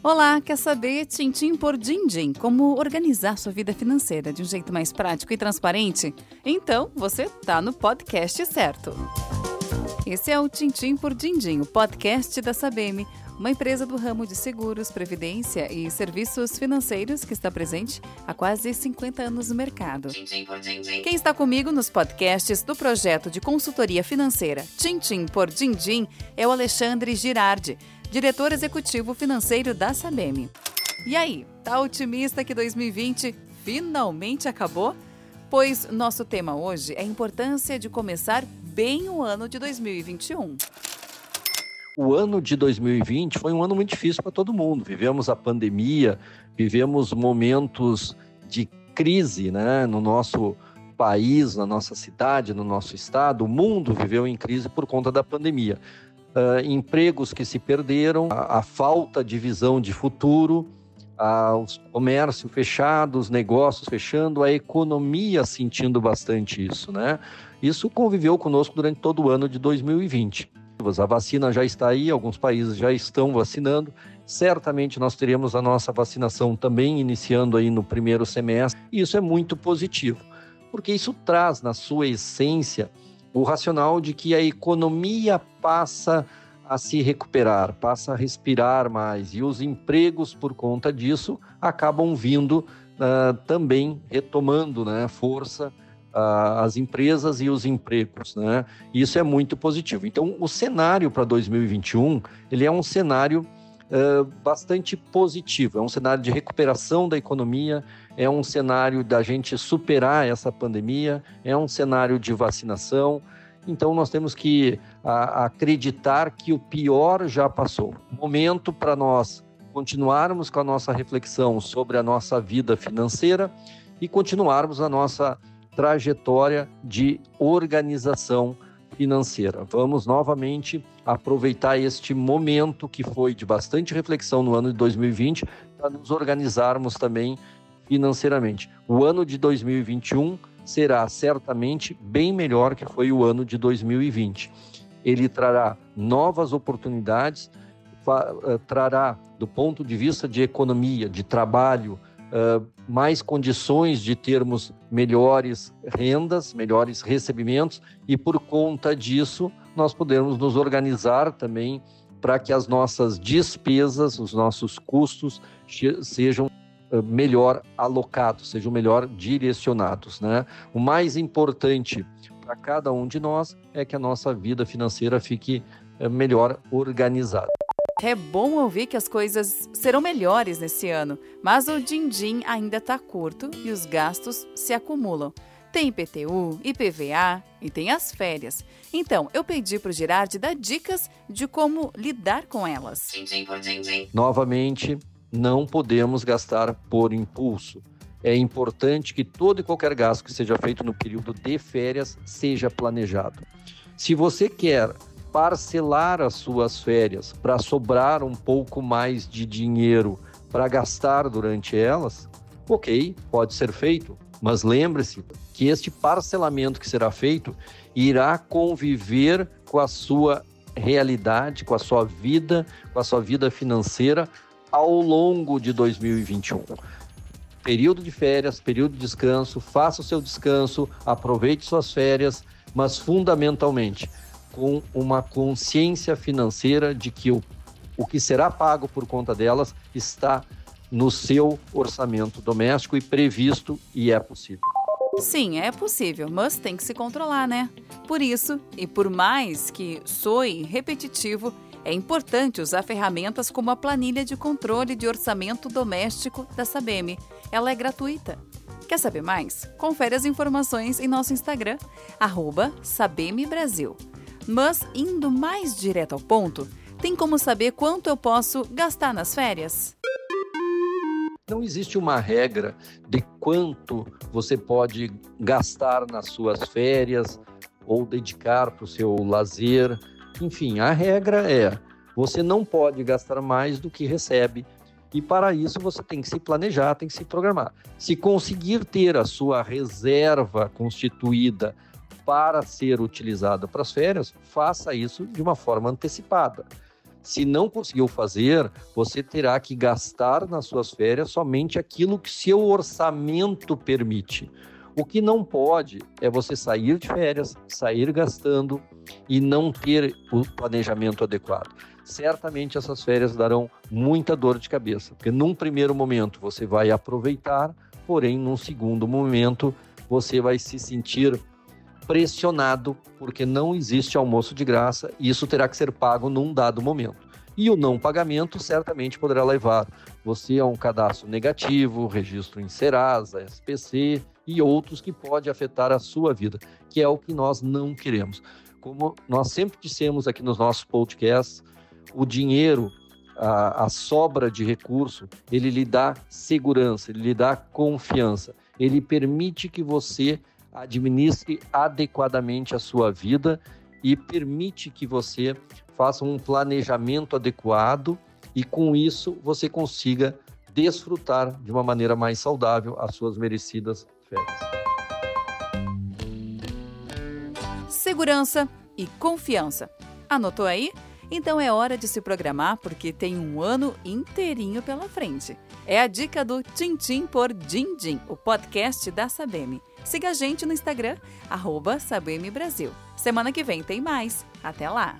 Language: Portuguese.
Olá, quer saber, tintim por din-din, como organizar sua vida financeira de um jeito mais prático e transparente? Então, você está no podcast certo. Esse é o Tintim por Dindim, o podcast da Sabem, uma empresa do ramo de seguros, previdência e serviços financeiros que está presente há quase 50 anos no mercado. Quem está comigo nos podcasts do projeto de consultoria financeira Tintim por Dindim é o Alexandre Girardi diretor executivo financeiro da Sabem. E aí, tá otimista que 2020 finalmente acabou? Pois nosso tema hoje é a importância de começar bem o ano de 2021. O ano de 2020 foi um ano muito difícil para todo mundo. Vivemos a pandemia, vivemos momentos de crise né, no nosso país, na nossa cidade, no nosso estado. O mundo viveu em crise por conta da pandemia uh, empregos que se perderam, a, a, falta de visão de futuro, os comércios fechados, negócios fechando, a economia sentindo bastante isso, né? Isso conviveu conosco durante todo o ano de 2020. A vacina já está aí, alguns países já estão vacinando. Certamente nós teremos a nossa vacinação também iniciando aí no primeiro semestre. E isso é muito positivo, porque isso traz na sua essência o racional de que a economia passa a se recuperar, passa a respirar mais e os empregos, por conta disso, acabam vindo uh, também retomando né, força uh, as empresas e os empregos. Né? Isso é muito positivo. Então, o cenário para 2021 ele é um cenário uh, bastante positivo, é um cenário de recuperação da economia, é um cenário da gente superar essa pandemia, é um cenário de vacinação. Então nós temos que a, acreditar que o pior já passou. Momento para nós continuarmos com a nossa reflexão sobre a nossa vida financeira e continuarmos a nossa trajetória de organização financeira. Vamos novamente aproveitar este momento que foi de bastante reflexão no ano de 2020 para nos organizarmos também financeiramente. O ano de 2021 será certamente bem melhor que foi o ano de 2020. Ele trará novas oportunidades, eh, trará, do ponto de vista de economia, de trabalho, uh, mais condições de termos melhores rendas, melhores recebimentos, e por conta disso, nós podemos nos organizar também para que as nossas despesas, os nossos custos sejam eh, melhor alocados, sejam melhor direcionados. Né? O mais importante para cada um de nós é que a nossa vida financeira fique eh, melhor organizada. É bom ouvir que as coisas serão melhores nesse ano, mas o din-din ainda está curto e os gastos se acumulam. Tem IPTU, IPVA e tem as férias. Então, eu pedi para o Girardi dar dicas de como lidar com elas. Novamente, não podemos gastar por impulso. É importante que todo e qualquer gasto que seja feito no período de férias seja planejado. Se você quer parcelar as suas férias para sobrar um pouco mais de dinheiro para gastar durante elas, ok, pode ser feito, mas lembre-se que este parcelamento que será feito irá conviver com a sua realidade, com a sua vida, com a sua vida financeira ao longo de 2021. Período de férias, período de descanso, faça o seu descanso, aproveite suas férias, mas fundamentalmente com uma consciência financeira de que o, o que será pago por conta delas está no seu orçamento doméstico e previsto e é possível. Sim, é possível, mas tem que se controlar, né? Por isso, e por mais que soe repetitivo, é importante usar ferramentas como a planilha de controle de orçamento doméstico da Sabem. Ela é gratuita. Quer saber mais? Confere as informações em nosso Instagram, SabemBrasil. Mas, indo mais direto ao ponto, tem como saber quanto eu posso gastar nas férias? Não existe uma regra de quanto você pode gastar nas suas férias ou dedicar para o seu lazer enfim, a regra é: você não pode gastar mais do que recebe. E para isso você tem que se planejar, tem que se programar. Se conseguir ter a sua reserva constituída para ser utilizada para as férias, faça isso de uma forma antecipada. Se não conseguiu fazer, você terá que gastar nas suas férias somente aquilo que seu orçamento permite. O que não pode é você sair de férias, sair gastando e não ter o planejamento adequado. Certamente essas férias darão muita dor de cabeça, porque num primeiro momento você vai aproveitar, porém num segundo momento você vai se sentir pressionado porque não existe almoço de graça e isso terá que ser pago num dado momento. E o não pagamento certamente poderá levar você a um cadastro negativo, registro em Serasa, SPC e outros que pode afetar a sua vida, que é o que nós não queremos. Como nós sempre dissemos aqui nos nossos podcasts, o dinheiro, a, a sobra de recurso, ele lhe dá segurança, ele lhe dá confiança, ele permite que você administre adequadamente a sua vida e permite que você faça um planejamento adequado e com isso você consiga desfrutar de uma maneira mais saudável as suas merecidas férias. Segurança e confiança. Anotou aí? Então é hora de se programar porque tem um ano inteirinho pela frente. É a dica do Tintim por Dindim, o podcast da Sabem. Siga a gente no Instagram, arroba Brasil. Semana que vem tem mais. Até lá!